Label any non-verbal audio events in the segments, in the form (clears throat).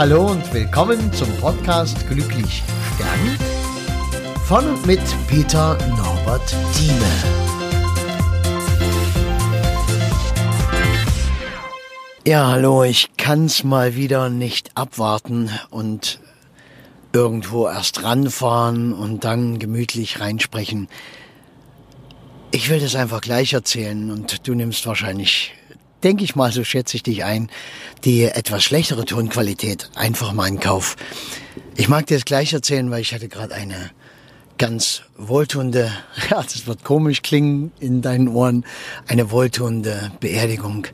Hallo und willkommen zum Podcast Glücklich Sterben von und mit Peter Norbert Thieme. Ja, hallo, ich kann's mal wieder nicht abwarten und irgendwo erst ranfahren und dann gemütlich reinsprechen. Ich will das einfach gleich erzählen und du nimmst wahrscheinlich, denke ich mal, so schätze ich dich ein, die etwas schlechtere Tonqualität einfach mal in Kauf. Ich mag dir das gleich erzählen, weil ich hatte gerade eine ganz wohltuende, (laughs) ja, das wird komisch klingen in deinen Ohren, eine wohltuende Beerdigung.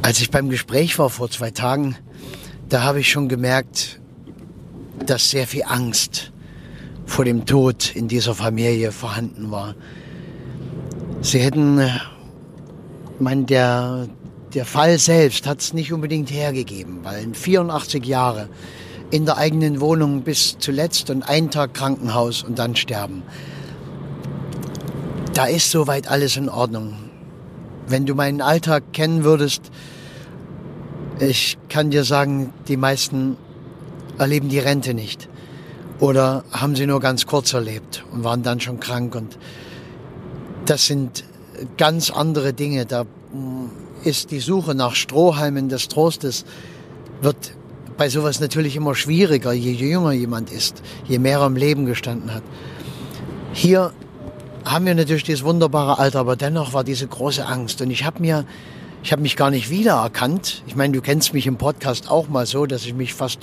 Als ich beim Gespräch war vor zwei Tagen, da habe ich schon gemerkt, dass sehr viel Angst vor dem Tod in dieser Familie vorhanden war. Sie hätten, äh, mein, der, der Fall selbst hat es nicht unbedingt hergegeben, weil in 84 Jahre in der eigenen Wohnung bis zuletzt und einen Tag Krankenhaus und dann sterben. Da ist soweit alles in Ordnung. Wenn du meinen Alltag kennen würdest, ich kann dir sagen, die meisten erleben die Rente nicht. Oder haben sie nur ganz kurz erlebt und waren dann schon krank und das sind ganz andere Dinge. Da mm, ist die Suche nach Strohhalmen des Trostes, wird bei sowas natürlich immer schwieriger, je jünger jemand ist, je mehr er im Leben gestanden hat. Hier haben wir natürlich dieses wunderbare Alter, aber dennoch war diese große Angst. Und ich habe mir, ich habe mich gar nicht wiedererkannt. Ich meine, du kennst mich im Podcast auch mal so, dass ich mich fast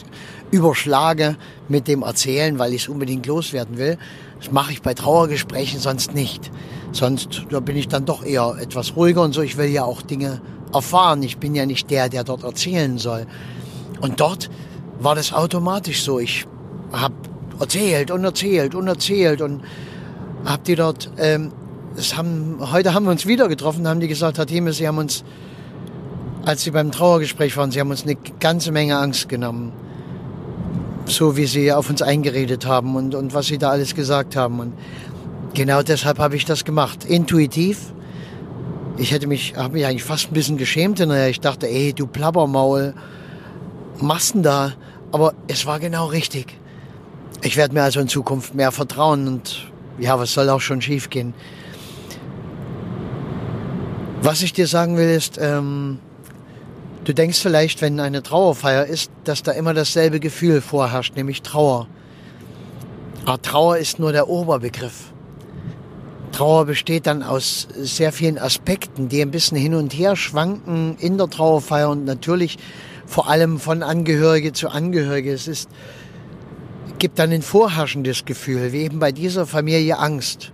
überschlage mit dem Erzählen, weil ich es unbedingt loswerden will. Das mache ich bei Trauergesprächen sonst nicht. Sonst da bin ich dann doch eher etwas ruhiger und so. Ich will ja auch Dinge erfahren. Ich bin ja nicht der, der dort erzählen soll. Und dort war das automatisch so. Ich habe erzählt und erzählt und erzählt und habe die dort. Ähm, das haben, heute haben wir uns wieder getroffen, haben die gesagt, Herr Thieme, Sie haben uns, als Sie beim Trauergespräch waren, Sie haben uns eine ganze Menge Angst genommen. So wie Sie auf uns eingeredet haben und, und was Sie da alles gesagt haben. Und Genau deshalb habe ich das gemacht. Intuitiv. Ich hätte mich, habe mich eigentlich fast ein bisschen geschämt. Naja, ich dachte, ey, du Plappermaul, machst denn da? Aber es war genau richtig. Ich werde mir also in Zukunft mehr vertrauen und ja, was soll auch schon schiefgehen? Was ich dir sagen will ist, ähm, du denkst vielleicht, wenn eine Trauerfeier ist, dass da immer dasselbe Gefühl vorherrscht, nämlich Trauer. Aber Trauer ist nur der Oberbegriff. Trauer besteht dann aus sehr vielen Aspekten, die ein bisschen hin und her schwanken in der Trauerfeier und natürlich vor allem von Angehörige zu Angehörige. Es ist, gibt dann ein vorherrschendes Gefühl, wie eben bei dieser Familie Angst.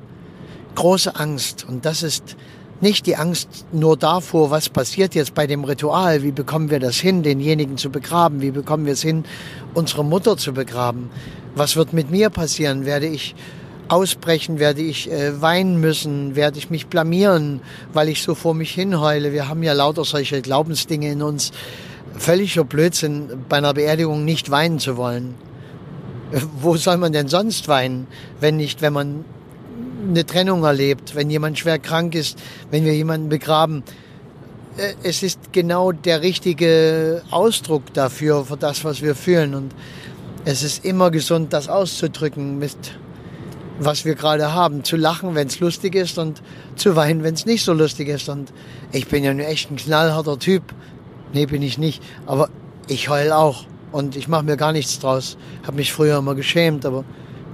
Große Angst. Und das ist nicht die Angst nur davor, was passiert jetzt bei dem Ritual, wie bekommen wir das hin, denjenigen zu begraben, wie bekommen wir es hin, unsere Mutter zu begraben, was wird mit mir passieren, werde ich ausbrechen, werde ich äh, weinen müssen, werde ich mich blamieren, weil ich so vor mich hinheule. Wir haben ja lauter solche Glaubensdinge in uns. Völliger Blödsinn, bei einer Beerdigung nicht weinen zu wollen. Wo soll man denn sonst weinen, wenn nicht, wenn man eine Trennung erlebt, wenn jemand schwer krank ist, wenn wir jemanden begraben? Äh, es ist genau der richtige Ausdruck dafür, für das, was wir fühlen. Und es ist immer gesund, das auszudrücken mit was wir gerade haben. Zu lachen, wenn es lustig ist und zu weinen, wenn es nicht so lustig ist. Und ich bin ja nur echt ein knallharter Typ. Nee, bin ich nicht. Aber ich heul auch. Und ich mache mir gar nichts draus. Habe mich früher immer geschämt, aber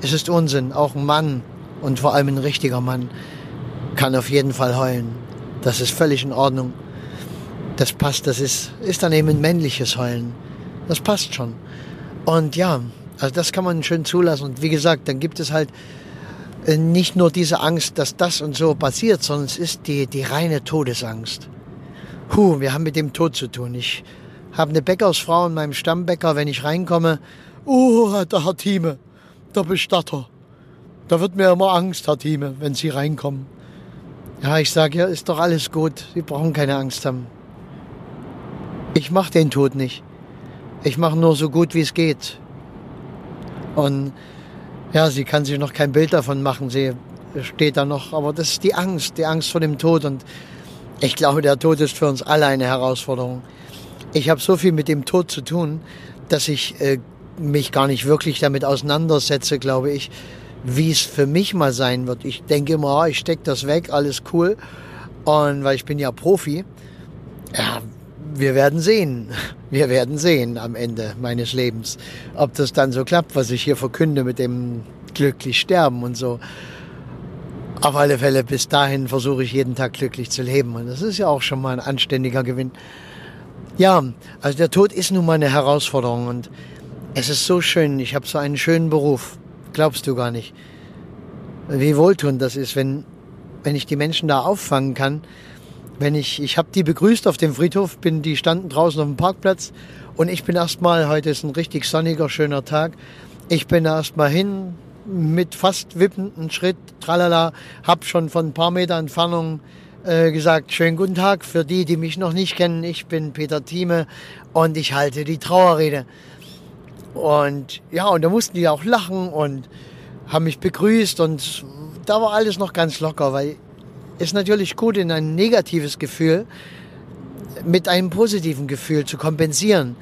es ist Unsinn. Auch ein Mann und vor allem ein richtiger Mann kann auf jeden Fall heulen. Das ist völlig in Ordnung. Das passt. Das ist, ist dann eben ein männliches Heulen. Das passt schon. Und ja, also das kann man schön zulassen. Und wie gesagt, dann gibt es halt äh, nicht nur diese Angst, dass das und so passiert, sondern es ist die, die reine Todesangst. Huh, wir haben mit dem Tod zu tun. Ich habe eine Bäckersfrau in meinem Stammbäcker, wenn ich reinkomme, oh, der Herr Thieme, der Bestatter. Da wird mir immer Angst, Herr Thieme, wenn Sie reinkommen. Ja, ich sage, ja, ist doch alles gut. Sie brauchen keine Angst haben. Ich mache den Tod nicht. Ich mache nur so gut, wie es geht. Und ja, sie kann sich noch kein Bild davon machen. Sie steht da noch, aber das ist die Angst, die Angst vor dem Tod. Und ich glaube, der Tod ist für uns alle eine Herausforderung. ich habe so viel mit dem Tod zu tun, dass ich äh, mich gar nicht wirklich damit auseinandersetze, glaube ich, wie es für mich mal sein wird. Ich denke immer, oh, ich stecke das weg, alles cool. Und weil ich bin ja Profi, ja, wir werden sehen. (laughs) Wir werden sehen am Ende meines Lebens, ob das dann so klappt, was ich hier verkünde mit dem glücklich sterben und so. Auf alle Fälle, bis dahin versuche ich jeden Tag glücklich zu leben. Und das ist ja auch schon mal ein anständiger Gewinn. Ja, also der Tod ist nun mal eine Herausforderung und es ist so schön. Ich habe so einen schönen Beruf. Glaubst du gar nicht. Wie wohltuend das ist, wenn, wenn ich die Menschen da auffangen kann. Wenn ich, ich habe die begrüßt auf dem Friedhof, bin, die standen draußen auf dem Parkplatz und ich bin erstmal, heute ist ein richtig sonniger, schöner Tag. Ich bin erstmal hin mit fast wippenden Schritt, tralala, hab schon von ein paar Meter Entfernung äh, gesagt, schönen guten Tag für die, die mich noch nicht kennen. Ich bin Peter Thieme und ich halte die Trauerrede. Und ja, und da mussten die auch lachen und haben mich begrüßt und da war alles noch ganz locker, weil es natürlich gut in ein negatives Gefühl mit einem positiven Gefühl zu kompensieren.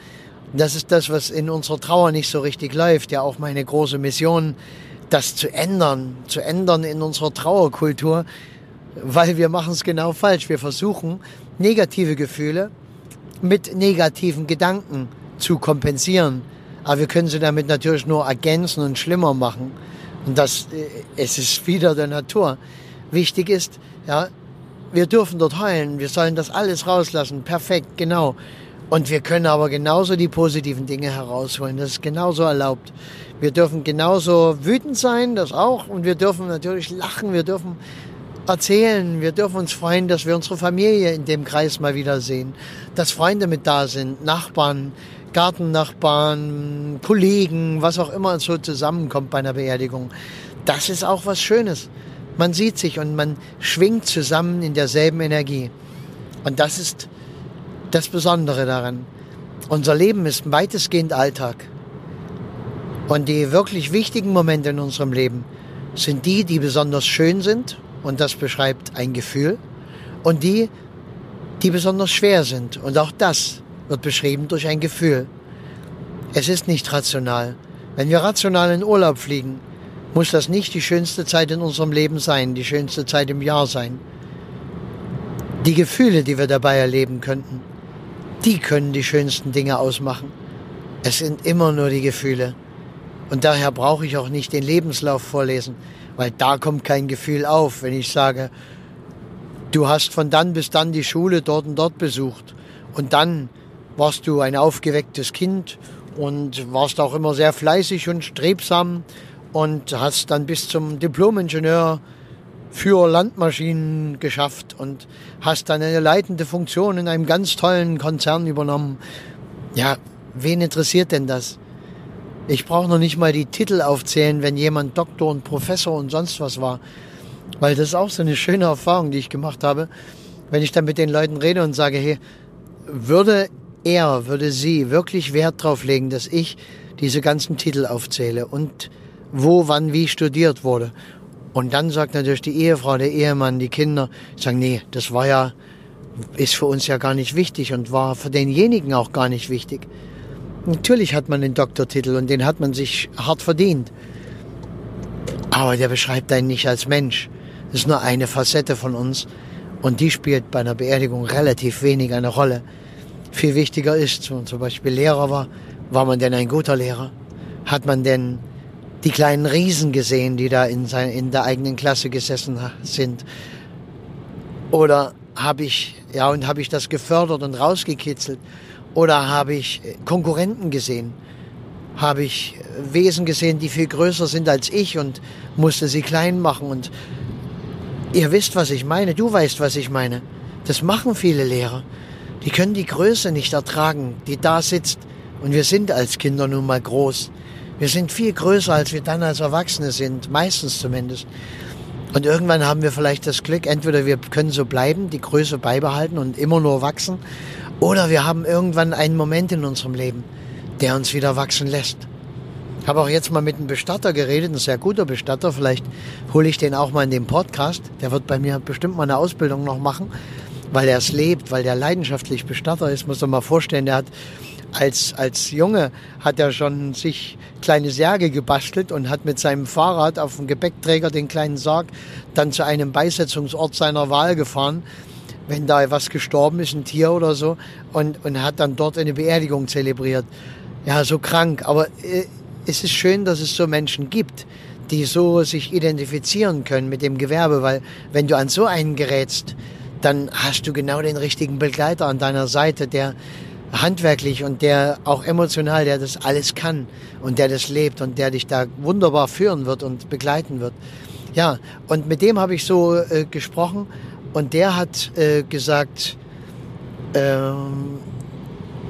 Das ist das, was in unserer Trauer nicht so richtig läuft. Ja, auch meine große Mission, das zu ändern, zu ändern in unserer Trauerkultur, weil wir machen es genau falsch. Wir versuchen, negative Gefühle mit negativen Gedanken zu kompensieren. Aber wir können sie damit natürlich nur ergänzen und schlimmer machen. Und das, äh, es ist wieder der Natur. Wichtig ist, ja, wir dürfen dort heulen. Wir sollen das alles rauslassen. Perfekt, genau. Und wir können aber genauso die positiven Dinge herausholen. Das ist genauso erlaubt. Wir dürfen genauso wütend sein, das auch. Und wir dürfen natürlich lachen. Wir dürfen erzählen. Wir dürfen uns freuen, dass wir unsere Familie in dem Kreis mal wiedersehen. Dass Freunde mit da sind, Nachbarn, Gartennachbarn, Kollegen, was auch immer so zusammenkommt bei einer Beerdigung. Das ist auch was Schönes. Man sieht sich und man schwingt zusammen in derselben Energie. Und das ist das Besondere daran. Unser Leben ist weitestgehend Alltag. Und die wirklich wichtigen Momente in unserem Leben sind die, die besonders schön sind, und das beschreibt ein Gefühl, und die, die besonders schwer sind. Und auch das wird beschrieben durch ein Gefühl. Es ist nicht rational. Wenn wir rational in Urlaub fliegen, muss das nicht die schönste Zeit in unserem Leben sein, die schönste Zeit im Jahr sein. Die Gefühle, die wir dabei erleben könnten, die können die schönsten Dinge ausmachen. Es sind immer nur die Gefühle. Und daher brauche ich auch nicht den Lebenslauf vorlesen, weil da kommt kein Gefühl auf, wenn ich sage, du hast von dann bis dann die Schule dort und dort besucht und dann warst du ein aufgewecktes Kind und warst auch immer sehr fleißig und strebsam und hast dann bis zum Diplomingenieur für Landmaschinen geschafft und hast dann eine leitende Funktion in einem ganz tollen Konzern übernommen. Ja, wen interessiert denn das? Ich brauche noch nicht mal die Titel aufzählen, wenn jemand Doktor und Professor und sonst was war. Weil das ist auch so eine schöne Erfahrung, die ich gemacht habe. Wenn ich dann mit den Leuten rede und sage, hey, würde er, würde sie wirklich Wert darauf legen, dass ich diese ganzen Titel aufzähle und wo, wann, wie studiert wurde. Und dann sagt natürlich die Ehefrau, der Ehemann, die Kinder, sagen, nee, das war ja, ist für uns ja gar nicht wichtig und war für denjenigen auch gar nicht wichtig. Natürlich hat man den Doktortitel und den hat man sich hart verdient. Aber der beschreibt einen nicht als Mensch. Das ist nur eine Facette von uns und die spielt bei einer Beerdigung relativ wenig eine Rolle viel wichtiger ist. Wenn man zum Beispiel Lehrer war, war man denn ein guter Lehrer? Hat man denn die kleinen Riesen gesehen, die da in, sein, in der eigenen Klasse gesessen sind? Oder habe ich, ja, und habe ich das gefördert und rausgekitzelt? Oder habe ich Konkurrenten gesehen? Habe ich Wesen gesehen, die viel größer sind als ich und musste sie klein machen? Und ihr wisst, was ich meine. Du weißt, was ich meine. Das machen viele Lehrer. Die können die Größe nicht ertragen, die da sitzt. Und wir sind als Kinder nun mal groß. Wir sind viel größer, als wir dann als Erwachsene sind, meistens zumindest. Und irgendwann haben wir vielleicht das Glück, entweder wir können so bleiben, die Größe beibehalten und immer nur wachsen, oder wir haben irgendwann einen Moment in unserem Leben, der uns wieder wachsen lässt. Ich habe auch jetzt mal mit einem Bestatter geredet, ein sehr guter Bestatter. Vielleicht hole ich den auch mal in den Podcast. Der wird bei mir bestimmt mal eine Ausbildung noch machen. Weil er es lebt, weil der leidenschaftlich Bestatter ist. Muss man mal vorstellen, der hat als, als Junge hat er schon sich kleine Särge gebastelt und hat mit seinem Fahrrad auf dem Gepäckträger den kleinen Sarg dann zu einem Beisetzungsort seiner Wahl gefahren, wenn da was gestorben ist, ein Tier oder so, und, und hat dann dort eine Beerdigung zelebriert. Ja, so krank. Aber äh, es ist schön, dass es so Menschen gibt, die so sich identifizieren können mit dem Gewerbe, weil wenn du an so einen gerätst, dann hast du genau den richtigen Begleiter an deiner Seite, der handwerklich und der auch emotional, der das alles kann und der das lebt und der dich da wunderbar führen wird und begleiten wird. Ja, und mit dem habe ich so äh, gesprochen und der hat äh, gesagt, ähm,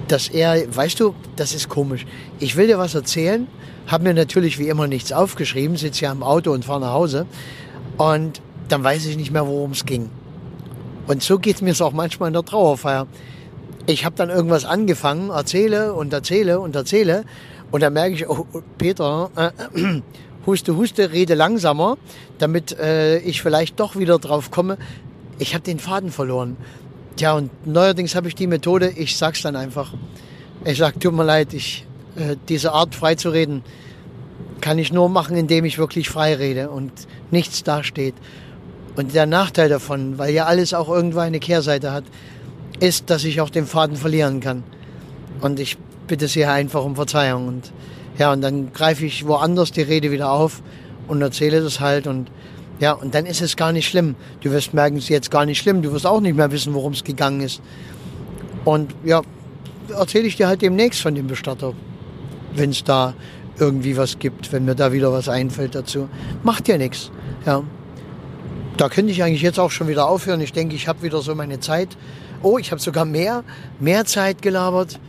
dass er, weißt du, das ist komisch. Ich will dir was erzählen, habe mir natürlich wie immer nichts aufgeschrieben, sitze ja im Auto und fahre nach Hause und dann weiß ich nicht mehr, worum es ging. Und so geht mir es auch manchmal in der Trauerfeier. Ich habe dann irgendwas angefangen, erzähle und erzähle und erzähle und dann merke ich, oh, Peter, äh, (clears throat) huste, huste, rede langsamer, damit äh, ich vielleicht doch wieder drauf komme. Ich habe den Faden verloren. Tja, und neuerdings habe ich die Methode, ich sag's dann einfach. Ich sag, tut mir leid, ich, äh, diese Art frei zu reden, kann ich nur machen, indem ich wirklich frei rede und nichts dasteht. Und der Nachteil davon, weil ja alles auch irgendwo eine Kehrseite hat, ist, dass ich auch den Faden verlieren kann. Und ich bitte Sie einfach um Verzeihung. Und ja, und dann greife ich woanders die Rede wieder auf und erzähle das halt. Und ja, und dann ist es gar nicht schlimm. Du wirst merken, es ist jetzt gar nicht schlimm. Du wirst auch nicht mehr wissen, worum es gegangen ist. Und ja, erzähle ich dir halt demnächst von dem Bestatter, wenn es da irgendwie was gibt, wenn mir da wieder was einfällt dazu. Macht ja nichts. Ja. Da könnte ich eigentlich jetzt auch schon wieder aufhören. Ich denke, ich habe wieder so meine Zeit. Oh, ich habe sogar mehr, mehr Zeit gelabert.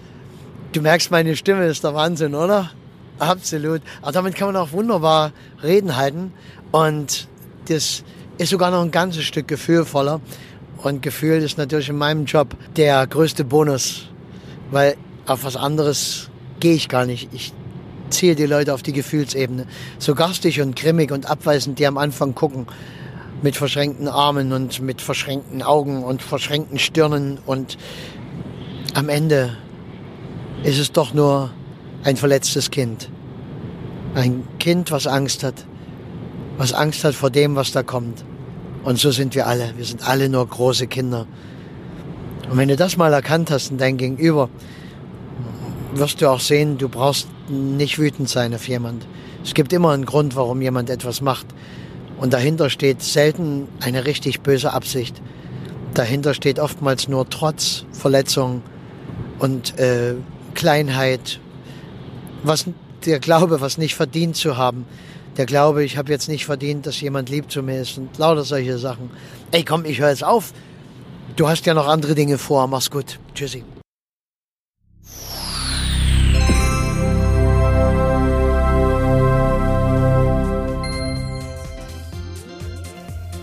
Du merkst, meine Stimme ist der Wahnsinn, oder? Absolut. Aber damit kann man auch wunderbar reden halten. Und das ist sogar noch ein ganzes Stück gefühlvoller. Und Gefühl ist natürlich in meinem Job der größte Bonus. Weil auf was anderes gehe ich gar nicht. Ich ziehe die Leute auf die Gefühlsebene. So garstig und grimmig und abweisend die am Anfang gucken mit verschränkten Armen und mit verschränkten Augen und verschränkten Stirnen und am Ende ist es doch nur ein verletztes Kind. Ein Kind, was Angst hat, was Angst hat vor dem, was da kommt. Und so sind wir alle. Wir sind alle nur große Kinder. Und wenn du das mal erkannt hast in dein Gegenüber, wirst du auch sehen, du brauchst nicht wütend sein auf jemand. Es gibt immer einen Grund, warum jemand etwas macht. Und dahinter steht selten eine richtig böse Absicht. Dahinter steht oftmals nur Trotz, Verletzung und äh, Kleinheit. Was der Glaube, was nicht verdient zu haben. Der Glaube, ich habe jetzt nicht verdient, dass jemand lieb zu mir ist und lauter solche Sachen. Ey, komm, ich höre jetzt auf. Du hast ja noch andere Dinge vor. Mach's gut. Tschüssi.